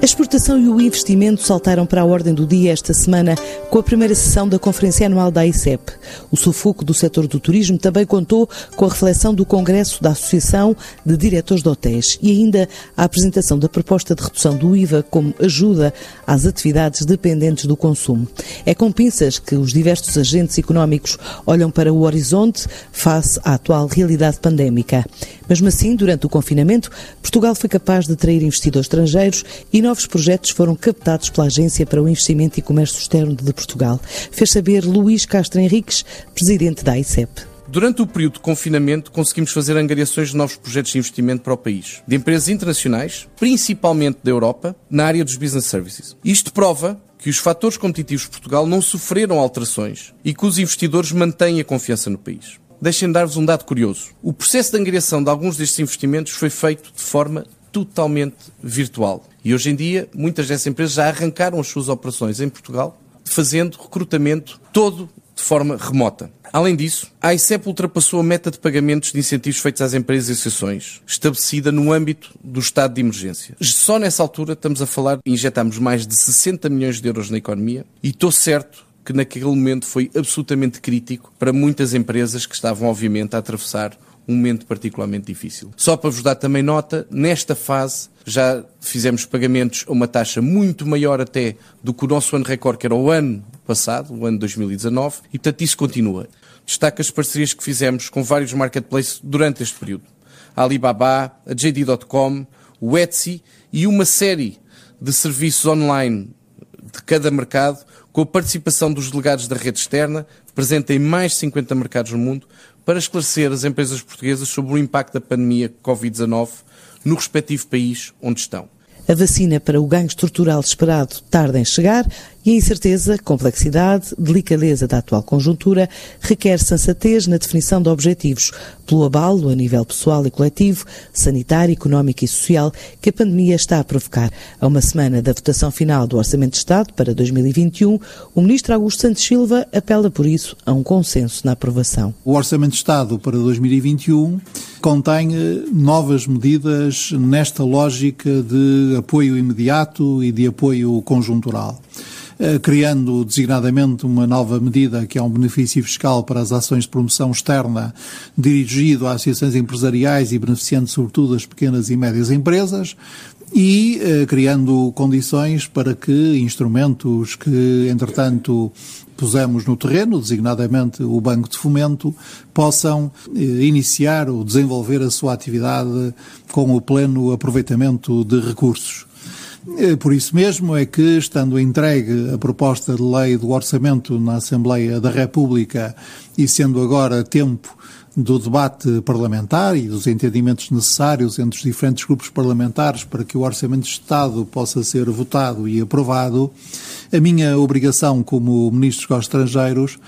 A exportação e o investimento saltaram para a ordem do dia esta semana com a primeira sessão da Conferência Anual da ICEP. O sufoco do setor do turismo também contou com a reflexão do Congresso da Associação de Diretores de Hotéis e ainda a apresentação da proposta de redução do IVA como ajuda às atividades dependentes do consumo. É com pinças que os diversos agentes económicos olham para o horizonte face à atual realidade pandémica. Mesmo assim, durante o confinamento, Portugal foi capaz de atrair investidores estrangeiros e novos projetos foram captados pela Agência para o Investimento e Comércio Externo de Portugal. Fez saber Luís Castro Henriques, presidente da ICEP. Durante o período de confinamento, conseguimos fazer angariações de novos projetos de investimento para o país, de empresas internacionais, principalmente da Europa, na área dos business services. Isto prova que os fatores competitivos de Portugal não sofreram alterações e que os investidores mantêm a confiança no país. Deixem-me dar-vos um dado curioso. O processo de angariação de alguns destes investimentos foi feito de forma totalmente virtual. E hoje em dia, muitas dessas empresas já arrancaram as suas operações em Portugal, fazendo recrutamento todo de forma remota. Além disso, a ICEP ultrapassou a meta de pagamentos de incentivos feitos às empresas e associações, estabelecida no âmbito do estado de emergência. Só nessa altura estamos a falar, injetamos mais de 60 milhões de euros na economia e estou certo que naquele momento foi absolutamente crítico para muitas empresas que estavam, obviamente, a atravessar um momento particularmente difícil. Só para vos dar também nota, nesta fase já fizemos pagamentos a uma taxa muito maior até do que o nosso ano recorde, que era o ano passado, o ano 2019, e portanto isso continua. Destaca as parcerias que fizemos com vários marketplaces durante este período. A Alibaba, a JD.com, o Etsy e uma série de serviços online de cada mercado, com a participação dos delegados da rede externa, presente em mais de 50 mercados no mundo, para esclarecer as empresas portuguesas sobre o impacto da pandemia Covid-19 no respectivo país onde estão. A vacina para o ganho estrutural esperado tarda em chegar e a incerteza, complexidade, delicadeza da atual conjuntura requer sensatez na definição de objetivos, pelo abalo a nível pessoal e coletivo, sanitário, económico e social que a pandemia está a provocar. A uma semana da votação final do Orçamento de Estado para 2021, o ministro Augusto Santos Silva apela por isso a um consenso na aprovação. O Orçamento de Estado para 2021 contém eh, novas medidas nesta lógica de apoio imediato e de apoio conjuntural. Eh, criando designadamente uma nova medida que é um benefício fiscal para as ações de promoção externa dirigido a associações empresariais e beneficiando sobretudo as pequenas e médias empresas, e eh, criando condições para que instrumentos que, entretanto, pusemos no terreno, designadamente o Banco de Fomento, possam eh, iniciar ou desenvolver a sua atividade com o pleno aproveitamento de recursos. Eh, por isso mesmo é que, estando entregue a proposta de lei do orçamento na Assembleia da República e sendo agora tempo do debate parlamentar e dos entendimentos necessários entre os diferentes grupos parlamentares para que o Orçamento de Estado possa ser votado e aprovado, a minha obrigação como Ministro dos Estrangeiros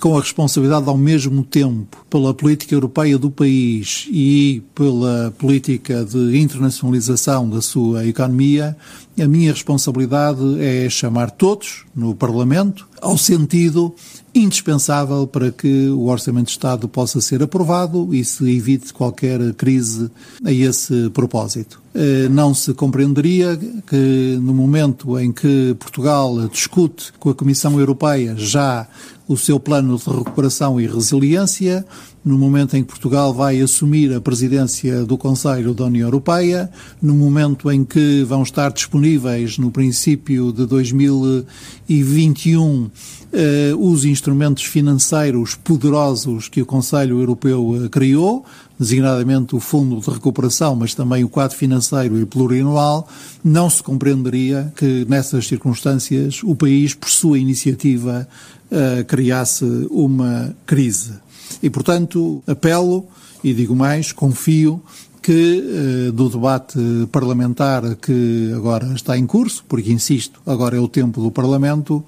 com a responsabilidade ao mesmo tempo pela política europeia do país e pela política de internacionalização da sua economia, a minha responsabilidade é chamar todos no Parlamento ao sentido indispensável para que o Orçamento de Estado possa ser aprovado e se evite qualquer crise a esse propósito. Eh, não se compreenderia que no momento em que Portugal discute com a Comissão Europeia já o seu plano de recuperação e resiliência, no momento em que Portugal vai assumir a presidência do Conselho da União Europeia, no momento em que vão estar disponíveis no princípio de 2021 eh, os instrumentos financeiros poderosos que o Conselho Europeu eh, criou, designadamente o Fundo de Recuperação, mas também o quadro financeiro e plurianual, não se compreenderia que nessas circunstâncias o país, por sua iniciativa, uh, criasse uma crise. E, portanto, apelo e digo mais, confio que uh, do debate parlamentar que agora está em curso, porque insisto, agora é o tempo do Parlamento,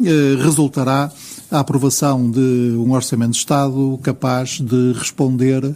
uh, resultará a aprovação de um orçamento de Estado capaz de responder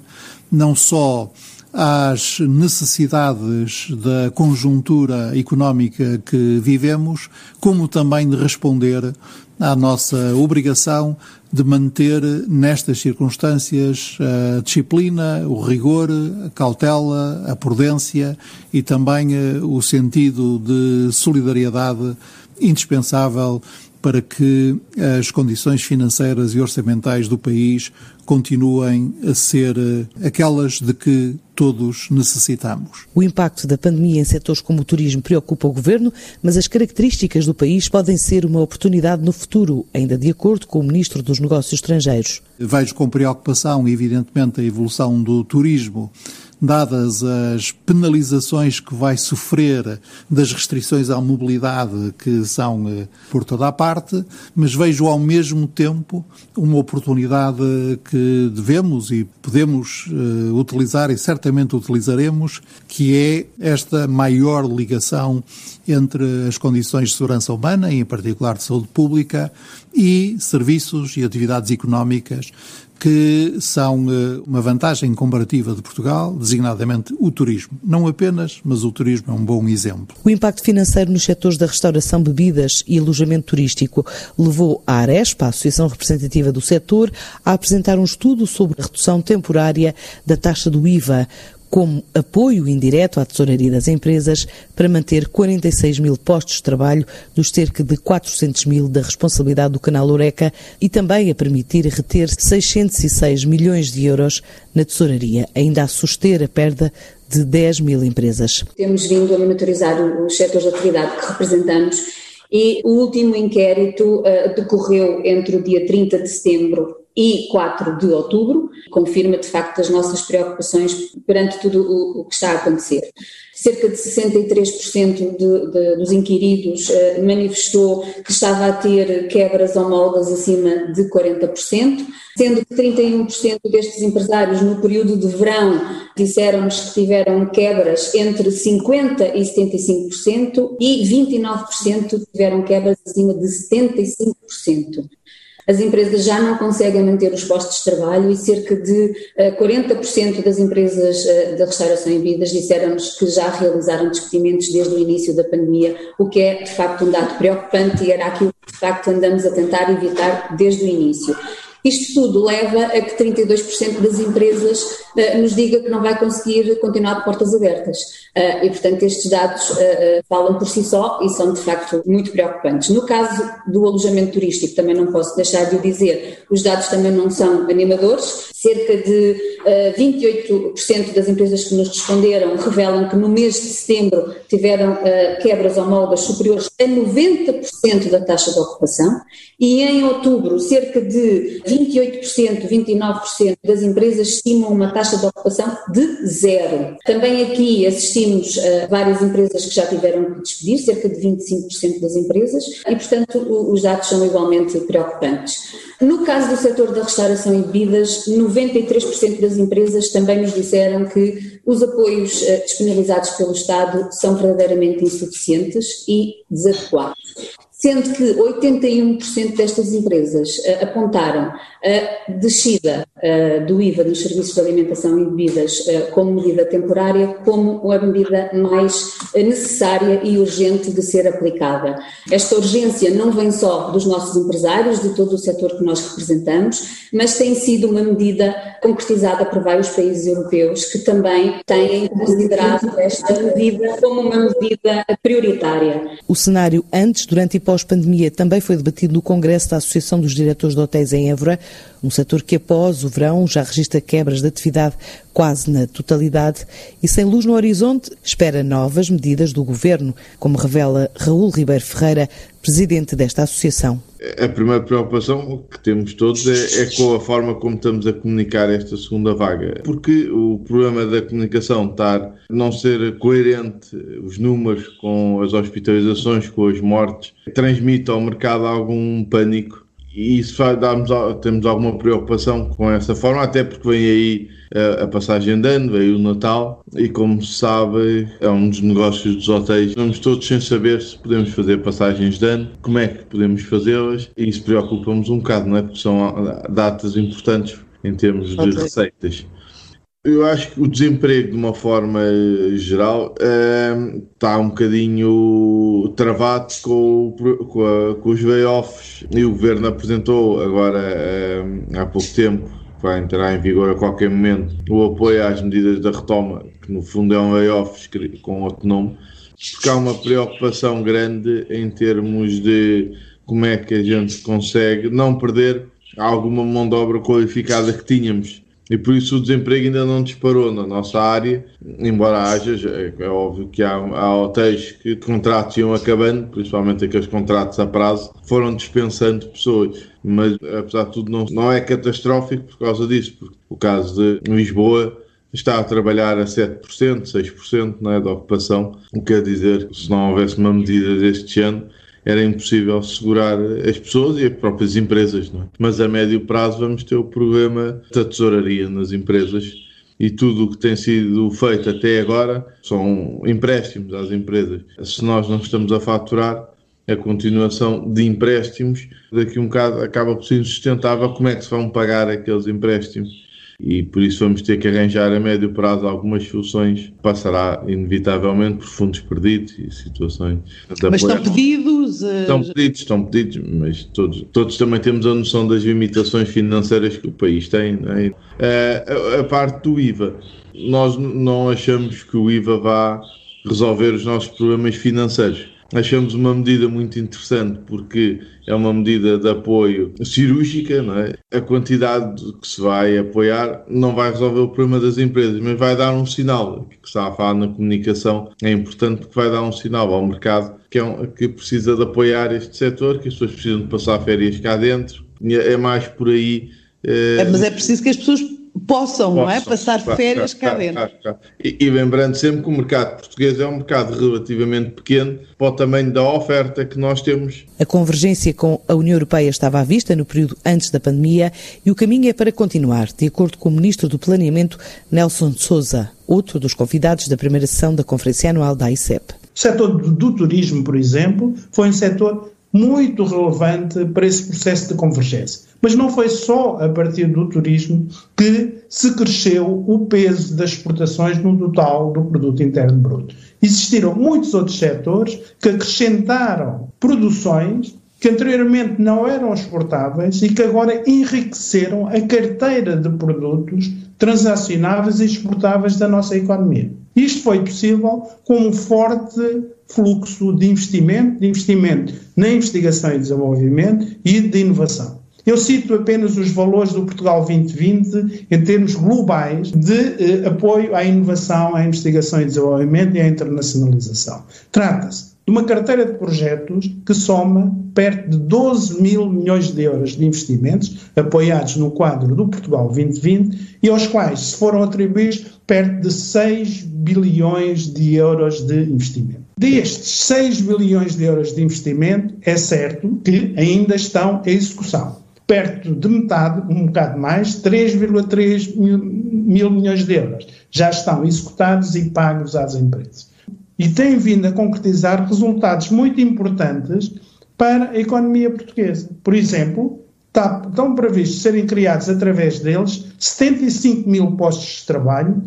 não só às necessidades da conjuntura económica que vivemos, como também de responder à nossa obrigação de manter nestas circunstâncias a disciplina, o rigor, a cautela, a prudência e também eh, o sentido de solidariedade indispensável para que as condições financeiras e orçamentais do país continuem a ser eh, aquelas de que todos necessitamos. O impacto da pandemia em setores como o turismo preocupa o governo, mas as características do país podem ser uma oportunidade no futuro, ainda de acordo com o ministro dos Negócios Estrangeiros. Vejo com preocupação, evidentemente, a evolução do turismo dadas as penalizações que vai sofrer das restrições à mobilidade que são eh, por toda a parte, mas vejo ao mesmo tempo uma oportunidade que devemos e podemos uh, utilizar e certamente utilizaremos, que é esta maior ligação entre as condições de segurança humana, e em particular de saúde pública, e serviços e atividades económicas que são eh, uma vantagem comparativa de Portugal, designadamente o turismo. Não apenas, mas o turismo é um bom exemplo. O impacto financeiro nos setores da restauração, bebidas e alojamento turístico levou a Arespa, a Associação Representativa do Setor, a apresentar um estudo sobre a redução temporária da taxa do IVA, como apoio indireto à tesouraria das empresas para manter 46 mil postos de trabalho dos cerca de 400 mil da responsabilidade do canal Oreca e também a permitir reter 606 milhões de euros na tesouraria, ainda a suster a perda de 10 mil empresas. Temos vindo a monitorizar os setores de atividade que representamos e o último inquérito uh, decorreu entre o dia 30 de setembro e 4 de outubro, confirma de facto as nossas preocupações perante tudo o, o que está a acontecer. Cerca de 63% de, de, dos inquiridos uh, manifestou que estava a ter quebras homólogas acima de 40%, sendo que 31% destes empresários no período de verão disseram-nos que tiveram quebras entre 50% e 75% e 29% tiveram quebras acima de 75% as empresas já não conseguem manter os postos de trabalho e cerca de 40% eh, das empresas eh, da restauração em vidas disseram-nos que já realizaram despedimentos desde o início da pandemia, o que é de facto um dado preocupante e era aquilo que de facto andamos a tentar evitar desde o início. Isto tudo leva a que 32% das empresas uh, nos diga que não vai conseguir continuar de portas abertas. Uh, e, portanto, estes dados uh, falam por si só e são, de facto, muito preocupantes. No caso do alojamento turístico, também não posso deixar de o dizer, os dados também não são animadores. Cerca de 28% das empresas que nos responderam revelam que no mês de setembro tiveram quebras homólogas superiores a 90% da taxa de ocupação e em outubro cerca de 28%, 29% das empresas estimam uma taxa de ocupação de zero. Também aqui assistimos a várias empresas que já tiveram que despedir, cerca de 25% das empresas, e portanto os dados são igualmente preocupantes. No caso do setor da restauração e bebidas, 93% das empresas também nos disseram que os apoios eh, disponibilizados pelo Estado são verdadeiramente insuficientes e desadequados sendo que 81% destas empresas uh, apontaram a descida uh, do IVA nos serviços de alimentação e bebidas uh, como medida temporária, como a medida mais necessária e urgente de ser aplicada. Esta urgência não vem só dos nossos empresários, de todo o setor que nós representamos, mas tem sido uma medida concretizada por vários países europeus que também têm considerado esta medida como uma medida prioritária. O cenário antes, durante e pós-pandemia também foi debatido no Congresso da Associação dos Diretores de Hotéis em Évora, um setor que após o verão já registra quebras de atividade quase na totalidade e sem luz no horizonte espera novas medidas do governo, como revela Raul Ribeiro Ferreira, presidente desta associação. A primeira preocupação que temos todos é, é, com a forma como estamos a comunicar esta segunda vaga, porque o problema da comunicação estar não ser coerente, os números com as hospitalizações, com as mortes, transmite ao mercado algum pânico e isso faz, darmos, temos alguma preocupação com essa forma, até porque vem aí a, passagem de ano, veio o Natal e como se sabe é um dos negócios dos hotéis. Estamos todos sem saber se podemos fazer passagens de ano, como é que podemos fazê-las e isso preocupa-nos um bocado, não é? Porque são datas importantes em termos de receitas. Eu acho que o desemprego, de uma forma geral, está um bocadinho travado com, com, a, com os layoffs. E o governo apresentou agora, há pouco tempo, vai entrar em vigor a qualquer momento, o apoio às medidas da retoma, que no fundo é um layoff com outro nome, porque há uma preocupação grande em termos de como é que a gente consegue não perder alguma mão de obra qualificada que tínhamos. E por isso o desemprego ainda não disparou na nossa área, embora haja, é óbvio que há, há hotéis que contratos iam acabando, principalmente aqueles contratos a prazo, foram dispensando pessoas. Mas apesar de tudo, não, não é catastrófico por causa disso, porque o caso de Lisboa está a trabalhar a 7%, 6% não é, da ocupação, o que quer dizer que se não houvesse uma medida deste ano, era impossível segurar as pessoas e as próprias empresas. Não é? Mas a médio prazo vamos ter o problema da tesouraria nas empresas e tudo o que tem sido feito até agora são empréstimos às empresas. Se nós não estamos a faturar, a continuação de empréstimos, daqui um bocado acaba por ser insustentável como é que se vão pagar aqueles empréstimos e por isso vamos ter que arranjar a médio prazo algumas soluções. Passará inevitavelmente por fundos perdidos e situações. Mas estão pedidos? Uh... Estão pedidos, estão pedidos, mas todos, todos também temos a noção das limitações financeiras que o país tem. É? Uh, a, a parte do IVA, nós não achamos que o IVA vá resolver os nossos problemas financeiros achamos uma medida muito interessante porque é uma medida de apoio cirúrgica, não é? A quantidade que se vai apoiar não vai resolver o problema das empresas, mas vai dar um sinal, que está a falar na comunicação, é importante porque vai dar um sinal ao mercado que, é um, que precisa de apoiar este setor, que as pessoas precisam de passar férias cá dentro, é mais por aí. É, mas é preciso que as pessoas possam, possam não é? Passar claro, férias claro, cá dentro. Claro, e, e, lembrando sempre que o mercado português é um mercado relativamente pequeno para o tamanho da oferta que nós temos. A convergência com a União Europeia estava à vista no período antes da pandemia e o caminho é para continuar, de acordo com o Ministro do Planeamento, Nelson Souza, outro dos convidados da primeira sessão da Conferência Anual da ICEP. O setor do turismo, por exemplo, foi um setor muito relevante para esse processo de convergência. Mas não foi só a partir do turismo que se cresceu o peso das exportações no total do produto interno bruto. Existiram muitos outros setores que acrescentaram produções que anteriormente não eram exportáveis e que agora enriqueceram a carteira de produtos transacionáveis e exportáveis da nossa economia. Isto foi possível com um forte fluxo de investimento, de investimento na investigação e desenvolvimento e de inovação. Eu cito apenas os valores do Portugal 2020 em termos globais de eh, apoio à inovação, à investigação e desenvolvimento e à internacionalização. Trata-se de uma carteira de projetos que soma perto de 12 mil milhões de euros de investimentos apoiados no quadro do Portugal 2020 e aos quais se foram atribuídos perto de 6 bilhões de euros de investimento. Destes 6 bilhões de euros de investimento, é certo que ainda estão em execução. Perto de metade, um bocado mais, 3,3 mil, mil milhões de euros já estão executados e pagos às empresas. E têm vindo a concretizar resultados muito importantes para a economia portuguesa. Por exemplo, está, estão previstos serem criados através deles 75 mil postos de trabalho,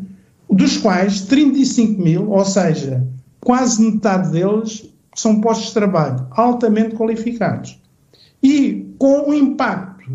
dos quais 35 mil, ou seja, quase metade deles são postos de trabalho altamente qualificados. E com um impacto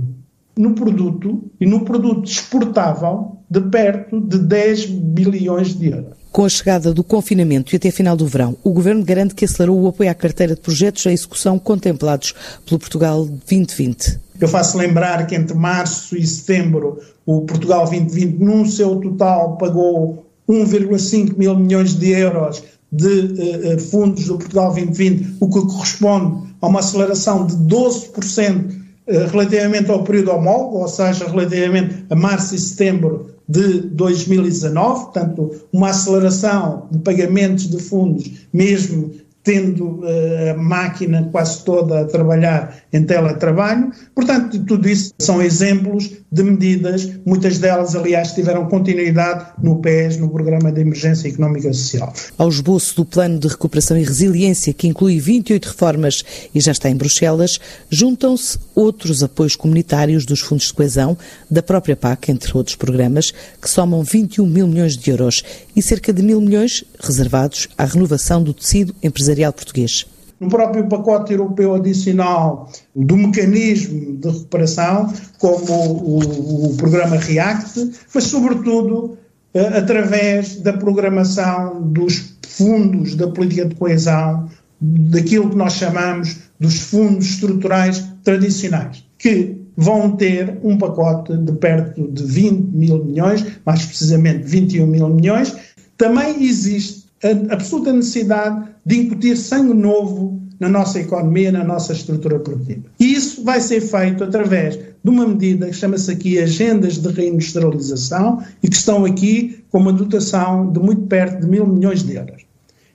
no produto e no produto exportável de perto de 10 bilhões de euros. Com a chegada do confinamento e até final do verão, o Governo garante que acelerou o apoio à carteira de projetos em execução contemplados pelo Portugal 2020. Eu faço lembrar que entre março e setembro o Portugal 2020, num seu total, pagou 1,5 mil milhões de euros de uh, fundos do Portugal 2020, o que corresponde a uma aceleração de 12% uh, relativamente ao período homólogo, ou seja, relativamente a março e setembro de 2019, portanto, uma aceleração de pagamentos de fundos, mesmo tendo uh, a máquina quase toda a trabalhar em teletrabalho. Portanto, tudo isso são exemplos de medidas, muitas delas, aliás, tiveram continuidade no PES, no Programa de Emergência Económica e Social. Ao esboço do Plano de Recuperação e Resiliência, que inclui 28 reformas e já está em Bruxelas, juntam-se outros apoios comunitários dos fundos de coesão, da própria PAC, entre outros programas, que somam 21 mil milhões de euros e cerca de mil milhões reservados à renovação do tecido empresarial português. No próprio pacote europeu adicional do mecanismo de recuperação, como o, o programa REACT, mas, sobretudo, eh, através da programação dos fundos da política de coesão, daquilo que nós chamamos dos fundos estruturais tradicionais, que vão ter um pacote de perto de 20 mil milhões, mais precisamente 21 mil milhões. Também existe a absoluta necessidade de incutir sangue novo na nossa economia, na nossa estrutura produtiva. E isso vai ser feito através de uma medida que chama-se aqui Agendas de Reindustrialização e que estão aqui com uma dotação de muito perto de mil milhões de euros.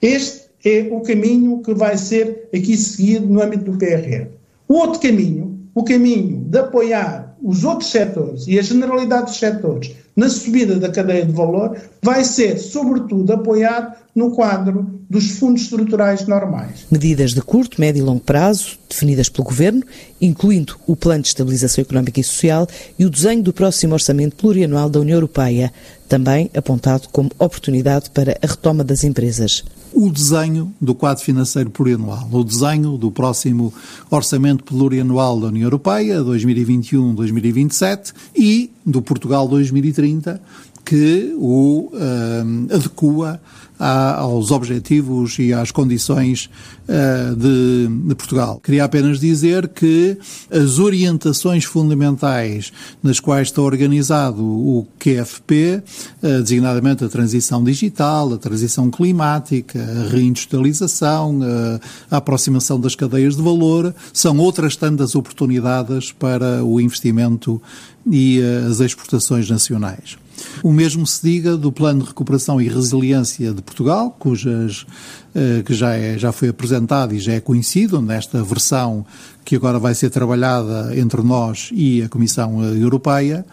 Este é o caminho que vai ser aqui seguido no âmbito do PRR. O outro caminho, o caminho de apoiar os outros setores e a generalidade dos setores na subida da cadeia de valor, vai ser, sobretudo, apoiado no quadro dos fundos estruturais normais. Medidas de curto, médio e longo prazo, definidas pelo Governo, incluindo o Plano de Estabilização Económica e Social e o desenho do próximo Orçamento Plurianual da União Europeia, também apontado como oportunidade para a retoma das empresas o desenho do quadro financeiro plurianual, o desenho do próximo orçamento plurianual da União Europeia, 2021-2027, e do Portugal 2030, que o uh, adequa à, aos objetivos e às condições uh, de, de, Portugal. Queria apenas dizer que as orientações fundamentais nas quais está organizado o QFP, uh, eh, designadamente a transição digital, a transição climática, a reindustrialização, uh, a aproximação das cadeias de valor, são outras tantas oportunidades para o investimento e as exportações nacionais. O mesmo se diga do Plano de Recuperação e Resiliência de Portugal, cujas, eh, que já, é, já foi apresentado e já é conhecido nesta versão que agora vai ser trabalhada entre nós e a Comissão Europeia,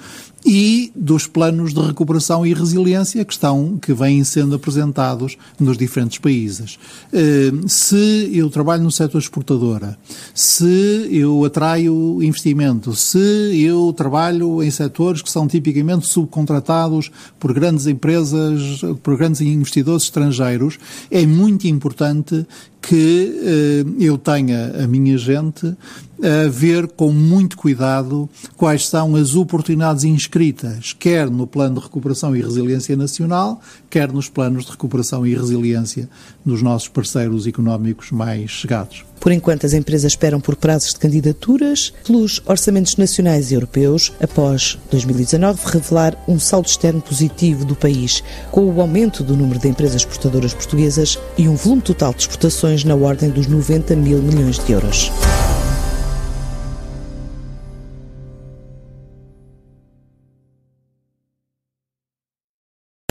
e dos planos de recuperação e resiliência que estão, que vêm sendo apresentados nos diferentes países. Eh, se eu trabalho no setor exportadora, se eu atraio investimento, se eu trabalho em setores que são tipicamente subcontratados por grandes empresas, por grandes investidores estrangeiros, é muito importante que eh, eu tenha a minha gente a ver com muito cuidado quais são as oportunidades inscritas, quer no Plano de Recuperação e Resiliência Nacional, quer nos planos de recuperação e resiliência dos nossos parceiros económicos mais chegados. Por enquanto, as empresas esperam por prazos de candidaturas pelos orçamentos nacionais e europeus, após 2019 revelar um saldo externo positivo do país, com o aumento do número de empresas exportadoras portuguesas e um volume total de exportações na ordem dos 90 mil milhões de euros.